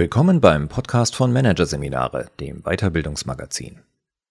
Willkommen beim Podcast von Managerseminare, dem Weiterbildungsmagazin.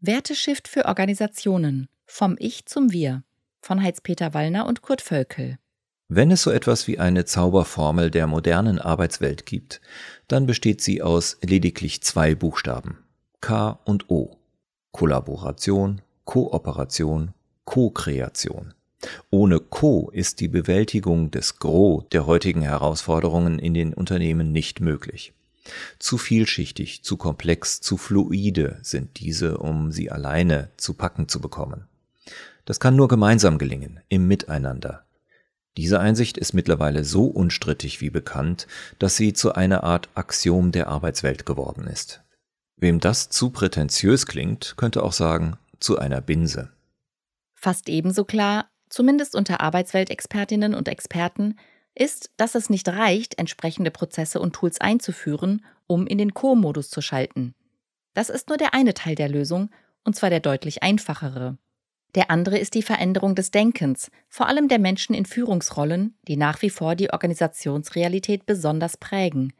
Werteshift für Organisationen. Vom Ich zum Wir. Von Heinz-Peter Wallner und Kurt Völkel. Wenn es so etwas wie eine Zauberformel der modernen Arbeitswelt gibt, dann besteht sie aus lediglich zwei Buchstaben. K und O. Kollaboration, Kooperation, Co-Kreation. Ohne Co ist die Bewältigung des Gros der heutigen Herausforderungen in den Unternehmen nicht möglich. Zu vielschichtig, zu komplex, zu fluide sind diese, um sie alleine zu packen zu bekommen. Das kann nur gemeinsam gelingen, im Miteinander. Diese Einsicht ist mittlerweile so unstrittig wie bekannt, dass sie zu einer Art Axiom der Arbeitswelt geworden ist. Wem das zu prätentiös klingt, könnte auch sagen, zu einer Binse. Fast ebenso klar, zumindest unter Arbeitsweltexpertinnen und Experten, ist, dass es nicht reicht, entsprechende Prozesse und Tools einzuführen, um in den Co-Modus zu schalten. Das ist nur der eine Teil der Lösung, und zwar der deutlich einfachere. Der andere ist die Veränderung des Denkens, vor allem der Menschen in Führungsrollen, die nach wie vor die Organisationsrealität besonders prägen.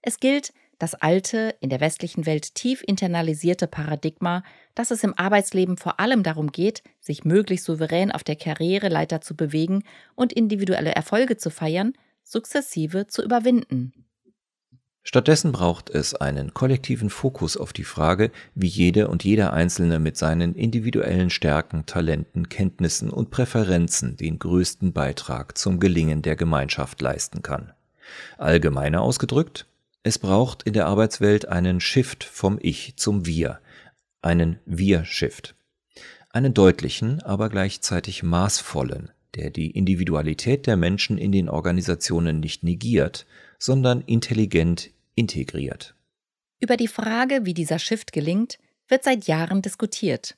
Es gilt, das alte, in der westlichen Welt tief internalisierte Paradigma, dass es im Arbeitsleben vor allem darum geht, sich möglichst souverän auf der Karriereleiter zu bewegen und individuelle Erfolge zu feiern, sukzessive zu überwinden. Stattdessen braucht es einen kollektiven Fokus auf die Frage, wie jede und jeder Einzelne mit seinen individuellen Stärken, Talenten, Kenntnissen und Präferenzen den größten Beitrag zum Gelingen der Gemeinschaft leisten kann. Allgemeiner ausgedrückt, es braucht in der Arbeitswelt einen Shift vom Ich zum Wir, einen Wir-Shift. Einen deutlichen, aber gleichzeitig maßvollen, der die Individualität der Menschen in den Organisationen nicht negiert, sondern intelligent integriert. Über die Frage, wie dieser Shift gelingt, wird seit Jahren diskutiert.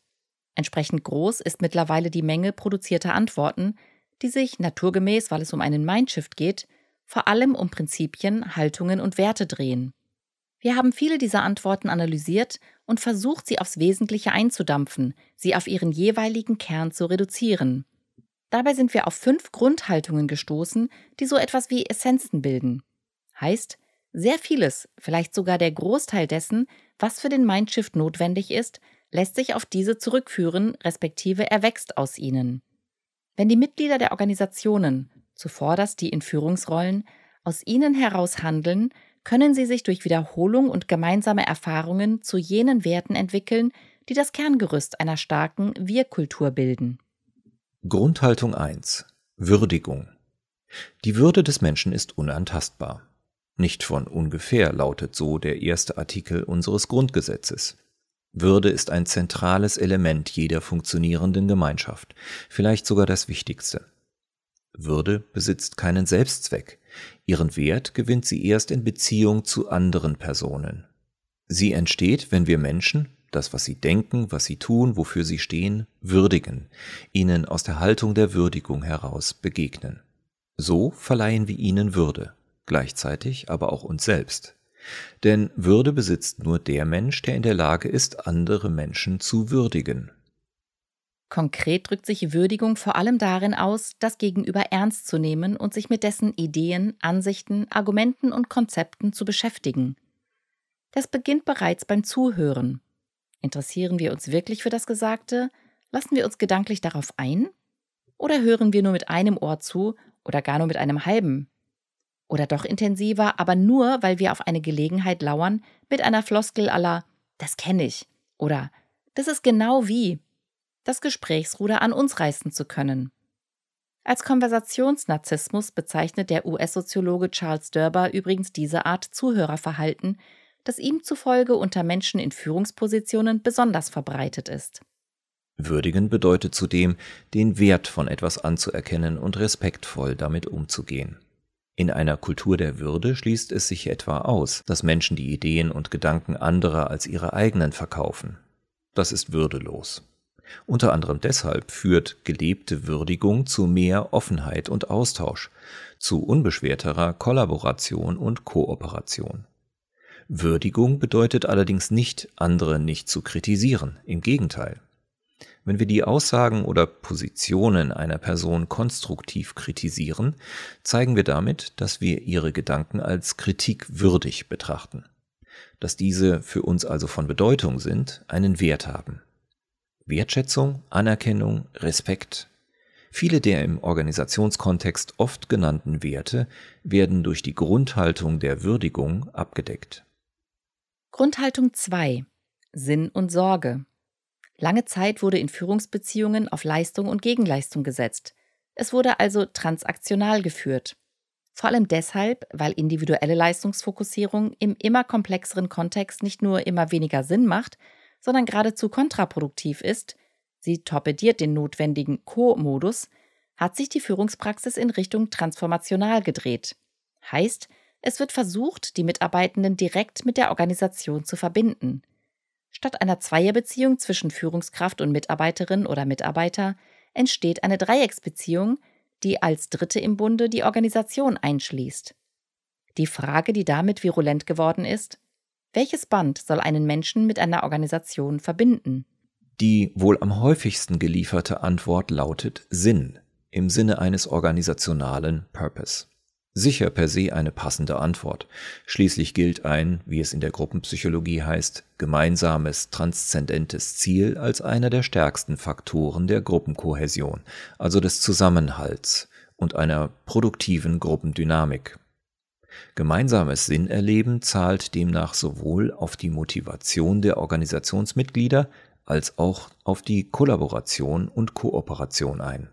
Entsprechend groß ist mittlerweile die Menge produzierter Antworten, die sich naturgemäß, weil es um einen Mindshift geht, vor allem um Prinzipien, Haltungen und Werte drehen. Wir haben viele dieser Antworten analysiert und versucht, sie aufs Wesentliche einzudampfen, sie auf ihren jeweiligen Kern zu reduzieren. Dabei sind wir auf fünf Grundhaltungen gestoßen, die so etwas wie Essenzen bilden. Heißt, sehr vieles, vielleicht sogar der Großteil dessen, was für den Mindshift notwendig ist, lässt sich auf diese zurückführen, respektive erwächst aus ihnen. Wenn die Mitglieder der Organisationen zuvorderst die in Führungsrollen, aus ihnen heraus handeln, können sie sich durch Wiederholung und gemeinsame Erfahrungen zu jenen Werten entwickeln, die das Kerngerüst einer starken Wir-Kultur bilden. Grundhaltung 1. Würdigung. Die Würde des Menschen ist unantastbar. Nicht von ungefähr lautet so der erste Artikel unseres Grundgesetzes. Würde ist ein zentrales Element jeder funktionierenden Gemeinschaft, vielleicht sogar das wichtigste. Würde besitzt keinen Selbstzweck. Ihren Wert gewinnt sie erst in Beziehung zu anderen Personen. Sie entsteht, wenn wir Menschen, das, was sie denken, was sie tun, wofür sie stehen, würdigen, ihnen aus der Haltung der Würdigung heraus begegnen. So verleihen wir ihnen Würde, gleichzeitig aber auch uns selbst. Denn Würde besitzt nur der Mensch, der in der Lage ist, andere Menschen zu würdigen. Konkret drückt sich Würdigung vor allem darin aus, das Gegenüber ernst zu nehmen und sich mit dessen Ideen, Ansichten, Argumenten und Konzepten zu beschäftigen. Das beginnt bereits beim Zuhören. Interessieren wir uns wirklich für das Gesagte? Lassen wir uns gedanklich darauf ein? Oder hören wir nur mit einem Ohr zu oder gar nur mit einem halben? Oder doch intensiver, aber nur, weil wir auf eine Gelegenheit lauern, mit einer Floskel aller Das kenne ich oder Das ist genau wie das Gesprächsruder an uns reißen zu können. Als Konversationsnarzissmus bezeichnet der US-Soziologe Charles Derber übrigens diese Art Zuhörerverhalten, das ihm zufolge unter Menschen in Führungspositionen besonders verbreitet ist. Würdigen bedeutet zudem, den Wert von etwas anzuerkennen und respektvoll damit umzugehen. In einer Kultur der Würde schließt es sich etwa aus, dass Menschen die Ideen und Gedanken anderer als ihre eigenen verkaufen. Das ist würdelos. Unter anderem deshalb führt gelebte Würdigung zu mehr Offenheit und Austausch, zu unbeschwerterer Kollaboration und Kooperation. Würdigung bedeutet allerdings nicht, andere nicht zu kritisieren, im Gegenteil. Wenn wir die Aussagen oder Positionen einer Person konstruktiv kritisieren, zeigen wir damit, dass wir ihre Gedanken als kritikwürdig betrachten. Dass diese für uns also von Bedeutung sind, einen Wert haben. Wertschätzung, Anerkennung, Respekt. Viele der im Organisationskontext oft genannten Werte werden durch die Grundhaltung der Würdigung abgedeckt. Grundhaltung 2 Sinn und Sorge Lange Zeit wurde in Führungsbeziehungen auf Leistung und Gegenleistung gesetzt. Es wurde also transaktional geführt. Vor allem deshalb, weil individuelle Leistungsfokussierung im immer komplexeren Kontext nicht nur immer weniger Sinn macht, sondern geradezu kontraproduktiv ist, sie torpediert den notwendigen Co-Modus, hat sich die Führungspraxis in Richtung transformational gedreht. Heißt, es wird versucht, die Mitarbeitenden direkt mit der Organisation zu verbinden. Statt einer Zweierbeziehung zwischen Führungskraft und Mitarbeiterin oder Mitarbeiter entsteht eine Dreiecksbeziehung, die als Dritte im Bunde die Organisation einschließt. Die Frage, die damit virulent geworden ist, welches Band soll einen Menschen mit einer Organisation verbinden? Die wohl am häufigsten gelieferte Antwort lautet Sinn im Sinne eines organisationalen Purpose. Sicher per se eine passende Antwort. Schließlich gilt ein, wie es in der Gruppenpsychologie heißt, gemeinsames transzendentes Ziel als einer der stärksten Faktoren der Gruppenkohäsion, also des Zusammenhalts und einer produktiven Gruppendynamik. Gemeinsames Sinnerleben zahlt demnach sowohl auf die Motivation der Organisationsmitglieder als auch auf die Kollaboration und Kooperation ein.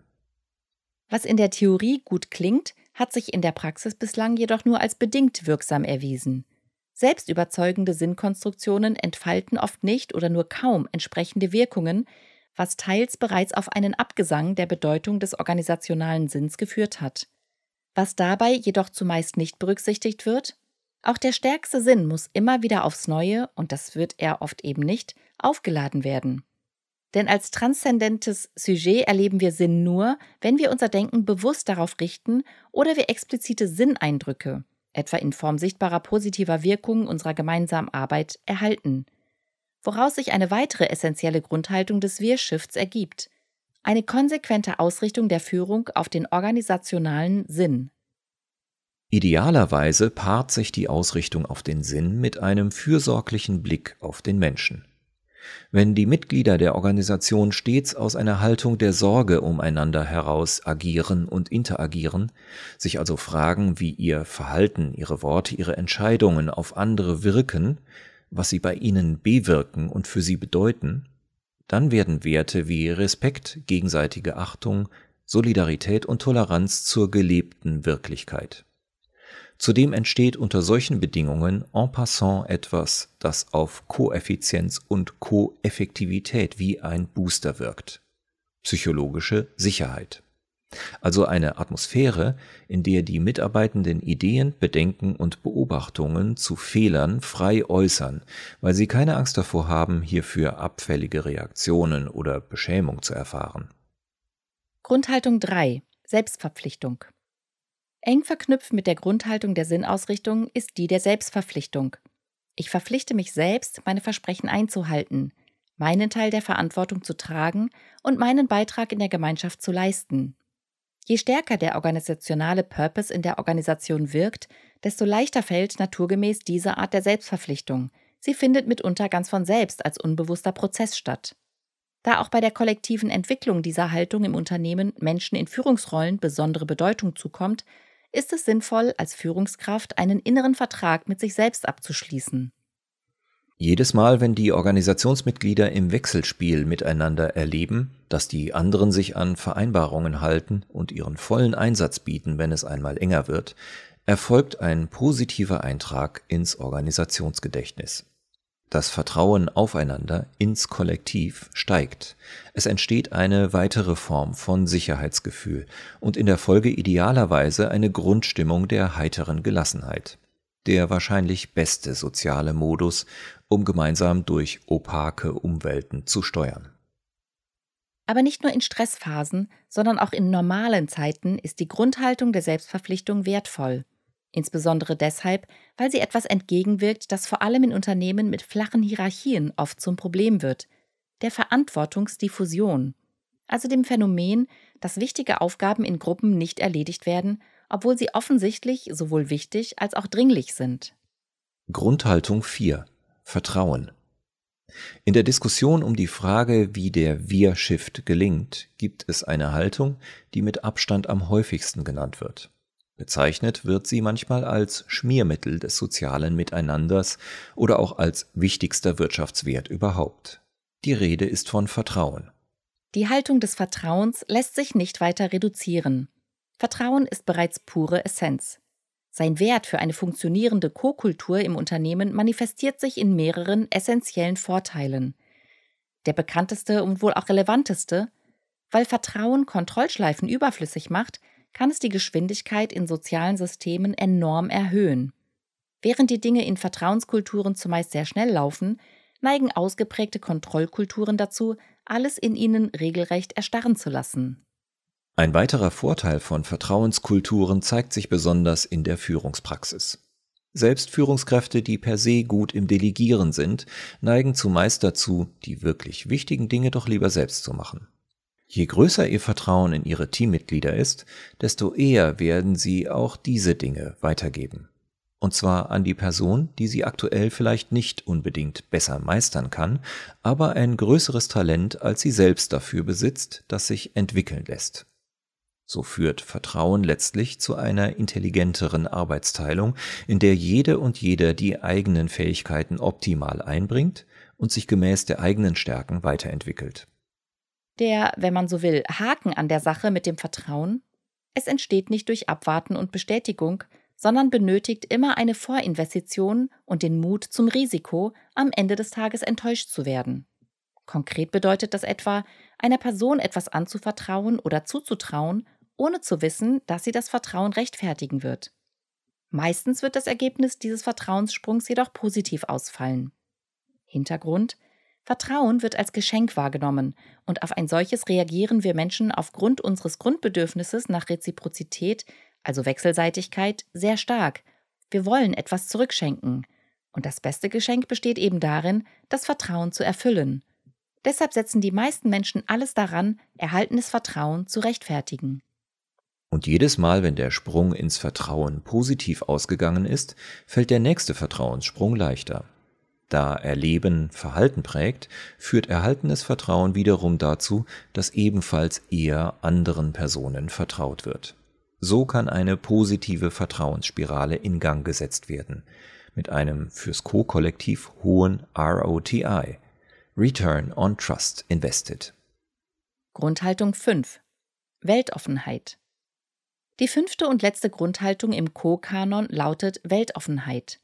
Was in der Theorie gut klingt, hat sich in der Praxis bislang jedoch nur als bedingt wirksam erwiesen. Selbstüberzeugende Sinnkonstruktionen entfalten oft nicht oder nur kaum entsprechende Wirkungen, was teils bereits auf einen Abgesang der Bedeutung des organisationalen Sinns geführt hat. Was dabei jedoch zumeist nicht berücksichtigt wird, auch der stärkste Sinn muss immer wieder aufs Neue, und das wird er oft eben nicht, aufgeladen werden. Denn als transzendentes Sujet erleben wir Sinn nur, wenn wir unser Denken bewusst darauf richten oder wir explizite Sinneindrücke, etwa in Form sichtbarer positiver Wirkungen unserer gemeinsamen Arbeit, erhalten. Woraus sich eine weitere essentielle Grundhaltung des Wir-Shifts ergibt. Eine konsequente Ausrichtung der Führung auf den organisationalen Sinn. Idealerweise paart sich die Ausrichtung auf den Sinn mit einem fürsorglichen Blick auf den Menschen. Wenn die Mitglieder der Organisation stets aus einer Haltung der Sorge umeinander heraus agieren und interagieren, sich also fragen, wie ihr Verhalten, ihre Worte, ihre Entscheidungen auf andere wirken, was sie bei ihnen bewirken und für sie bedeuten, dann werden Werte wie Respekt, gegenseitige Achtung, Solidarität und Toleranz zur gelebten Wirklichkeit. Zudem entsteht unter solchen Bedingungen en passant etwas, das auf Koeffizienz und Koeffektivität wie ein Booster wirkt. Psychologische Sicherheit. Also eine Atmosphäre, in der die Mitarbeitenden Ideen, Bedenken und Beobachtungen zu Fehlern frei äußern, weil sie keine Angst davor haben, hierfür abfällige Reaktionen oder Beschämung zu erfahren. Grundhaltung 3 Selbstverpflichtung Eng verknüpft mit der Grundhaltung der Sinnausrichtung ist die der Selbstverpflichtung. Ich verpflichte mich selbst, meine Versprechen einzuhalten, meinen Teil der Verantwortung zu tragen und meinen Beitrag in der Gemeinschaft zu leisten. Je stärker der organisationale Purpose in der Organisation wirkt, desto leichter fällt naturgemäß diese Art der Selbstverpflichtung. Sie findet mitunter ganz von selbst als unbewusster Prozess statt. Da auch bei der kollektiven Entwicklung dieser Haltung im Unternehmen Menschen in Führungsrollen besondere Bedeutung zukommt, ist es sinnvoll, als Führungskraft einen inneren Vertrag mit sich selbst abzuschließen. Jedes Mal, wenn die Organisationsmitglieder im Wechselspiel miteinander erleben, dass die anderen sich an Vereinbarungen halten und ihren vollen Einsatz bieten, wenn es einmal enger wird, erfolgt ein positiver Eintrag ins Organisationsgedächtnis. Das Vertrauen aufeinander ins Kollektiv steigt. Es entsteht eine weitere Form von Sicherheitsgefühl und in der Folge idealerweise eine Grundstimmung der heiteren Gelassenheit. Der wahrscheinlich beste soziale Modus, um gemeinsam durch opake Umwelten zu steuern. Aber nicht nur in Stressphasen, sondern auch in normalen Zeiten ist die Grundhaltung der Selbstverpflichtung wertvoll. Insbesondere deshalb, weil sie etwas entgegenwirkt, das vor allem in Unternehmen mit flachen Hierarchien oft zum Problem wird. der Verantwortungsdiffusion, also dem Phänomen, dass wichtige Aufgaben in Gruppen nicht erledigt werden, obwohl sie offensichtlich sowohl wichtig als auch dringlich sind. Grundhaltung 4 Vertrauen in der Diskussion um die Frage, wie der Wir-Shift gelingt, gibt es eine Haltung, die mit Abstand am häufigsten genannt wird. Bezeichnet wird sie manchmal als Schmiermittel des sozialen Miteinanders oder auch als wichtigster Wirtschaftswert überhaupt. Die Rede ist von Vertrauen. Die Haltung des Vertrauens lässt sich nicht weiter reduzieren. Vertrauen ist bereits pure Essenz. Sein Wert für eine funktionierende Co-Kultur im Unternehmen manifestiert sich in mehreren essentiellen Vorteilen. Der bekannteste und wohl auch relevanteste, weil Vertrauen Kontrollschleifen überflüssig macht, kann es die Geschwindigkeit in sozialen Systemen enorm erhöhen. Während die Dinge in Vertrauenskulturen zumeist sehr schnell laufen, neigen ausgeprägte Kontrollkulturen dazu, alles in ihnen regelrecht erstarren zu lassen. Ein weiterer Vorteil von Vertrauenskulturen zeigt sich besonders in der Führungspraxis. Selbst Führungskräfte, die per se gut im Delegieren sind, neigen zumeist dazu, die wirklich wichtigen Dinge doch lieber selbst zu machen. Je größer ihr Vertrauen in ihre Teammitglieder ist, desto eher werden sie auch diese Dinge weitergeben. Und zwar an die Person, die sie aktuell vielleicht nicht unbedingt besser meistern kann, aber ein größeres Talent als sie selbst dafür besitzt, das sich entwickeln lässt. So führt Vertrauen letztlich zu einer intelligenteren Arbeitsteilung, in der jede und jeder die eigenen Fähigkeiten optimal einbringt und sich gemäß der eigenen Stärken weiterentwickelt. Der, wenn man so will, Haken an der Sache mit dem Vertrauen? Es entsteht nicht durch Abwarten und Bestätigung, sondern benötigt immer eine Vorinvestition und den Mut zum Risiko, am Ende des Tages enttäuscht zu werden. Konkret bedeutet das etwa, einer Person etwas anzuvertrauen oder zuzutrauen ohne zu wissen, dass sie das Vertrauen rechtfertigen wird. Meistens wird das Ergebnis dieses Vertrauenssprungs jedoch positiv ausfallen. Hintergrund Vertrauen wird als Geschenk wahrgenommen, und auf ein solches reagieren wir Menschen aufgrund unseres Grundbedürfnisses nach Reziprozität, also Wechselseitigkeit, sehr stark. Wir wollen etwas zurückschenken. Und das beste Geschenk besteht eben darin, das Vertrauen zu erfüllen. Deshalb setzen die meisten Menschen alles daran, erhaltenes Vertrauen zu rechtfertigen. Und jedes Mal, wenn der Sprung ins Vertrauen positiv ausgegangen ist, fällt der nächste Vertrauenssprung leichter. Da Erleben Verhalten prägt, führt erhaltenes Vertrauen wiederum dazu, dass ebenfalls eher anderen Personen vertraut wird. So kann eine positive Vertrauensspirale in Gang gesetzt werden, mit einem fürs Co-Kollektiv hohen ROTI, Return on Trust Invested. Grundhaltung 5 Weltoffenheit die fünfte und letzte Grundhaltung im Co-Kanon lautet Weltoffenheit.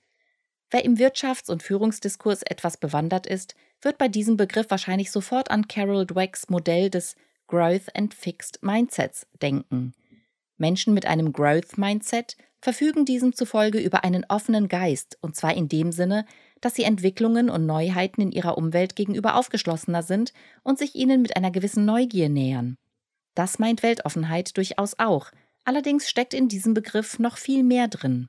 Wer im Wirtschafts- und Führungsdiskurs etwas bewandert ist, wird bei diesem Begriff wahrscheinlich sofort an Carol Dwecks Modell des Growth and Fixed Mindsets denken. Menschen mit einem Growth Mindset verfügen diesem zufolge über einen offenen Geist, und zwar in dem Sinne, dass sie Entwicklungen und Neuheiten in ihrer Umwelt gegenüber aufgeschlossener sind und sich ihnen mit einer gewissen Neugier nähern. Das meint Weltoffenheit durchaus auch, Allerdings steckt in diesem Begriff noch viel mehr drin.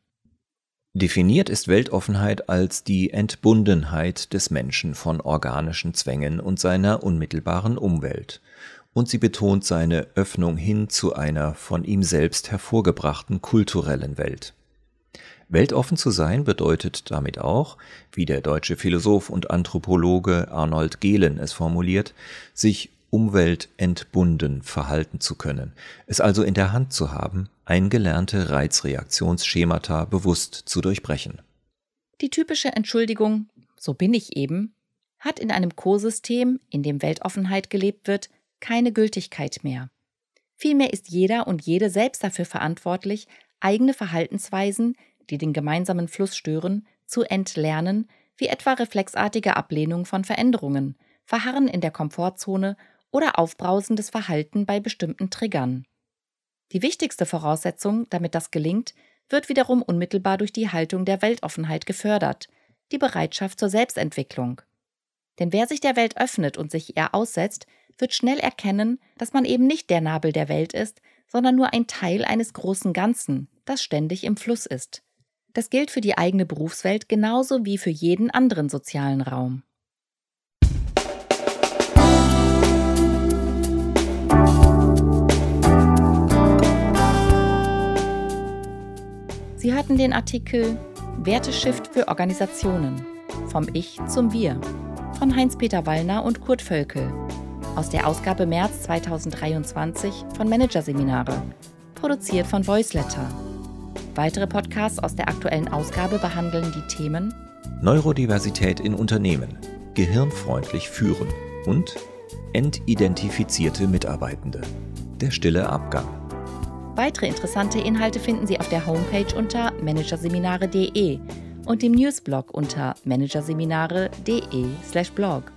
Definiert ist Weltoffenheit als die Entbundenheit des Menschen von organischen Zwängen und seiner unmittelbaren Umwelt. Und sie betont seine Öffnung hin zu einer von ihm selbst hervorgebrachten kulturellen Welt. Weltoffen zu sein bedeutet damit auch, wie der deutsche Philosoph und Anthropologe Arnold Gehlen es formuliert, sich umweltentbunden verhalten zu können, es also in der Hand zu haben, eingelernte Reizreaktionsschemata bewusst zu durchbrechen. Die typische Entschuldigung, so bin ich eben, hat in einem Co-System, in dem Weltoffenheit gelebt wird, keine Gültigkeit mehr. Vielmehr ist jeder und jede selbst dafür verantwortlich, eigene Verhaltensweisen, die den gemeinsamen Fluss stören, zu entlernen, wie etwa reflexartige Ablehnung von Veränderungen, Verharren in der Komfortzone oder aufbrausendes Verhalten bei bestimmten Triggern. Die wichtigste Voraussetzung, damit das gelingt, wird wiederum unmittelbar durch die Haltung der Weltoffenheit gefördert, die Bereitschaft zur Selbstentwicklung. Denn wer sich der Welt öffnet und sich ihr aussetzt, wird schnell erkennen, dass man eben nicht der Nabel der Welt ist, sondern nur ein Teil eines großen Ganzen, das ständig im Fluss ist. Das gilt für die eigene Berufswelt genauso wie für jeden anderen sozialen Raum. Hörten den Artikel Werteshift für Organisationen vom Ich zum Wir von Heinz-Peter Wallner und Kurt Völkel aus der Ausgabe März 2023 von Managerseminare, produziert von Voiceletter. Weitere Podcasts aus der aktuellen Ausgabe behandeln die Themen Neurodiversität in Unternehmen, gehirnfreundlich führen und entidentifizierte Mitarbeitende. Der stille Abgang. Weitere interessante Inhalte finden Sie auf der Homepage unter managerseminare.de und dem Newsblog unter managerseminare.de/blog.